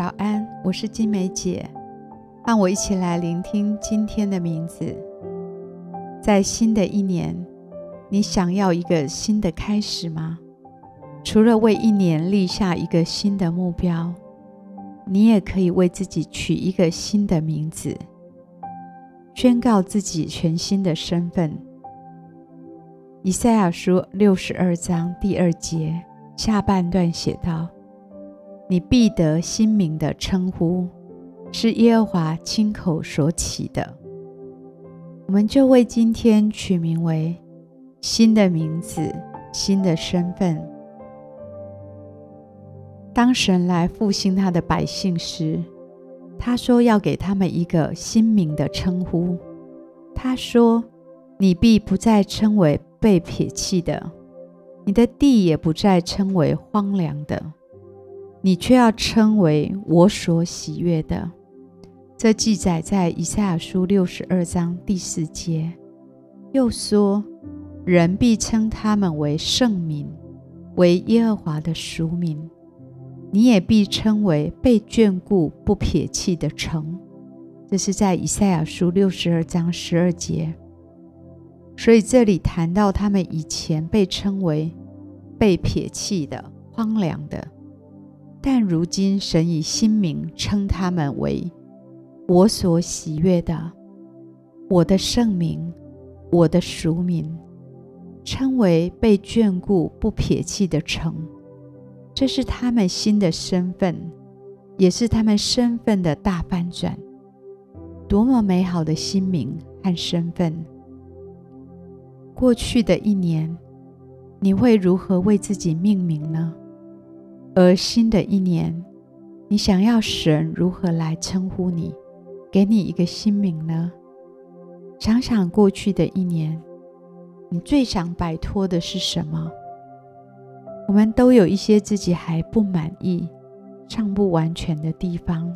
早安，我是金梅姐，让我一起来聆听今天的名字。在新的一年，你想要一个新的开始吗？除了为一年立下一个新的目标，你也可以为自己取一个新的名字，宣告自己全新的身份。以赛亚书六十二章第二节下半段写道。你必得新名的称呼，是耶和华亲口所起的。我们就为今天取名为新的名字、新的身份。当神来复兴他的百姓时，他说要给他们一个新名的称呼。他说：“你必不再称为被撇弃的，你的地也不再称为荒凉的。”你却要称为我所喜悦的。这记载在以赛亚书六十二章第四节。又说，人必称他们为圣民，为耶和华的赎民。你也必称为被眷顾、不撇弃的城。这是在以赛亚书六十二章十二节。所以这里谈到他们以前被称为被撇弃的、荒凉的。但如今，神以新名称他们为我所喜悦的，我的圣名，我的赎民，称为被眷顾、不撇弃的城。这是他们新的身份，也是他们身份的大翻转。多么美好的新名和身份！过去的一年，你会如何为自己命名呢？而新的一年，你想要神如何来称呼你，给你一个新名呢？想想过去的一年，你最想摆脱的是什么？我们都有一些自己还不满意、尚不完全的地方，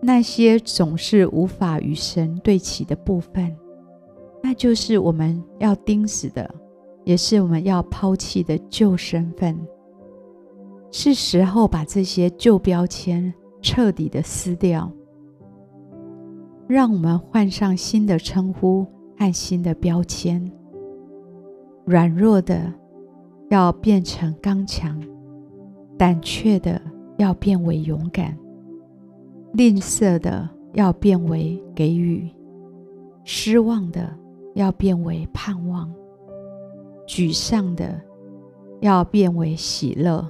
那些总是无法与神对齐的部分，那就是我们要钉死的，也是我们要抛弃的旧身份。是时候把这些旧标签彻底的撕掉，让我们换上新的称呼和新的标签。软弱的要变成刚强，胆怯的要变为勇敢，吝啬的要变为给予，失望的要变为盼望，沮丧的要变为喜乐。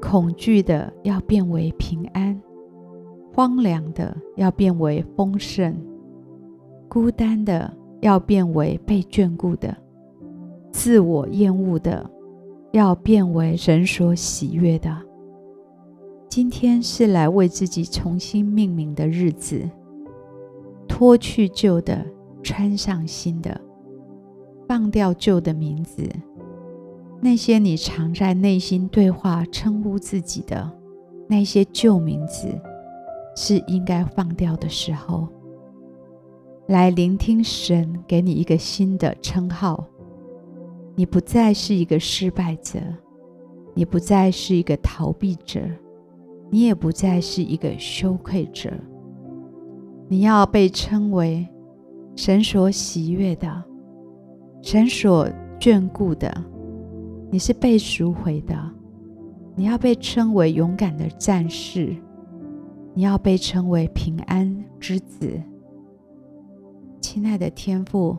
恐惧的要变为平安，荒凉的要变为丰盛，孤单的要变为被眷顾的，自我厌恶的要变为人所喜悦的。今天是来为自己重新命名的日子，脱去旧的，穿上新的，放掉旧的名字。那些你常在内心对话称呼自己的那些旧名字，是应该放掉的时候。来聆听神给你一个新的称号。你不再是一个失败者，你不再是一个逃避者，你也不再是一个羞愧者。你要被称为神所喜悦的，神所眷顾的。你是被赎回的，你要被称为勇敢的战士，你要被称为平安之子。亲爱的天父，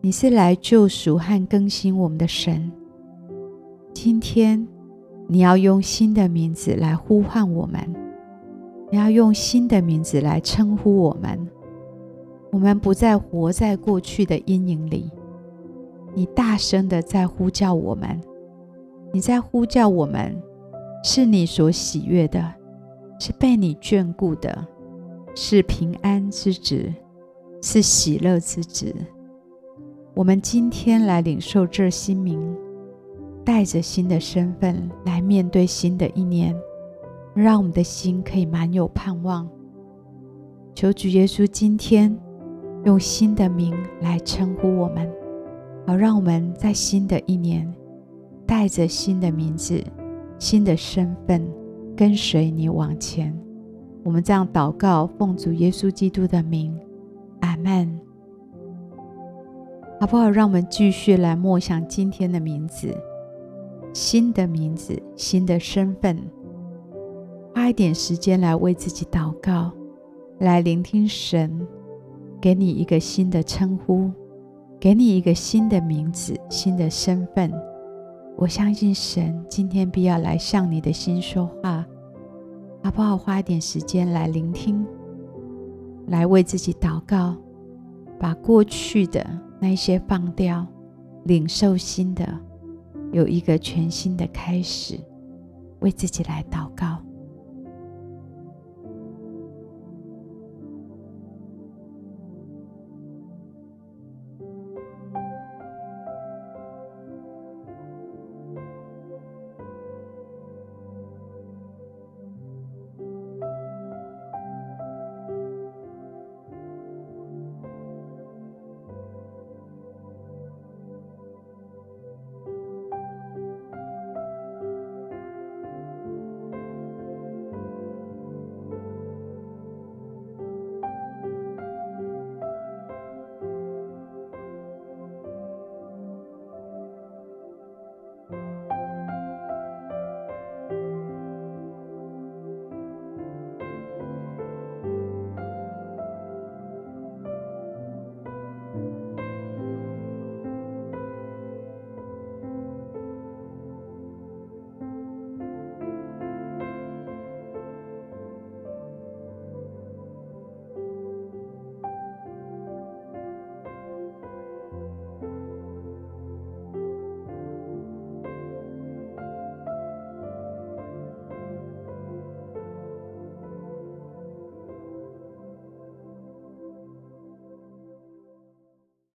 你是来救赎和更新我们的神。今天，你要用新的名字来呼唤我们，你要用新的名字来称呼我们。我们不再活在过去的阴影里。你大声的在呼叫我们，你在呼叫我们，是你所喜悦的，是被你眷顾的，是平安之子，是喜乐之子。我们今天来领受这新名，带着新的身份来面对新的一年，让我们的心可以满有盼望。求主耶稣今天用新的名来称呼我们。好，让我们在新的一年，带着新的名字、新的身份，跟随你往前。我们这样祷告，奉主耶稣基督的名，阿门。好不好？让我们继续来默想今天的名字，新的名字，新的身份。花一点时间来为自己祷告，来聆听神给你一个新的称呼，给你一个新的名字，新的身份。我相信神今天必要来向你的心说话。好不好？花一点时间来聆听，来为自己祷告，把过去的那些放掉，领受新的，有一个全新的开始，为自己来祷告。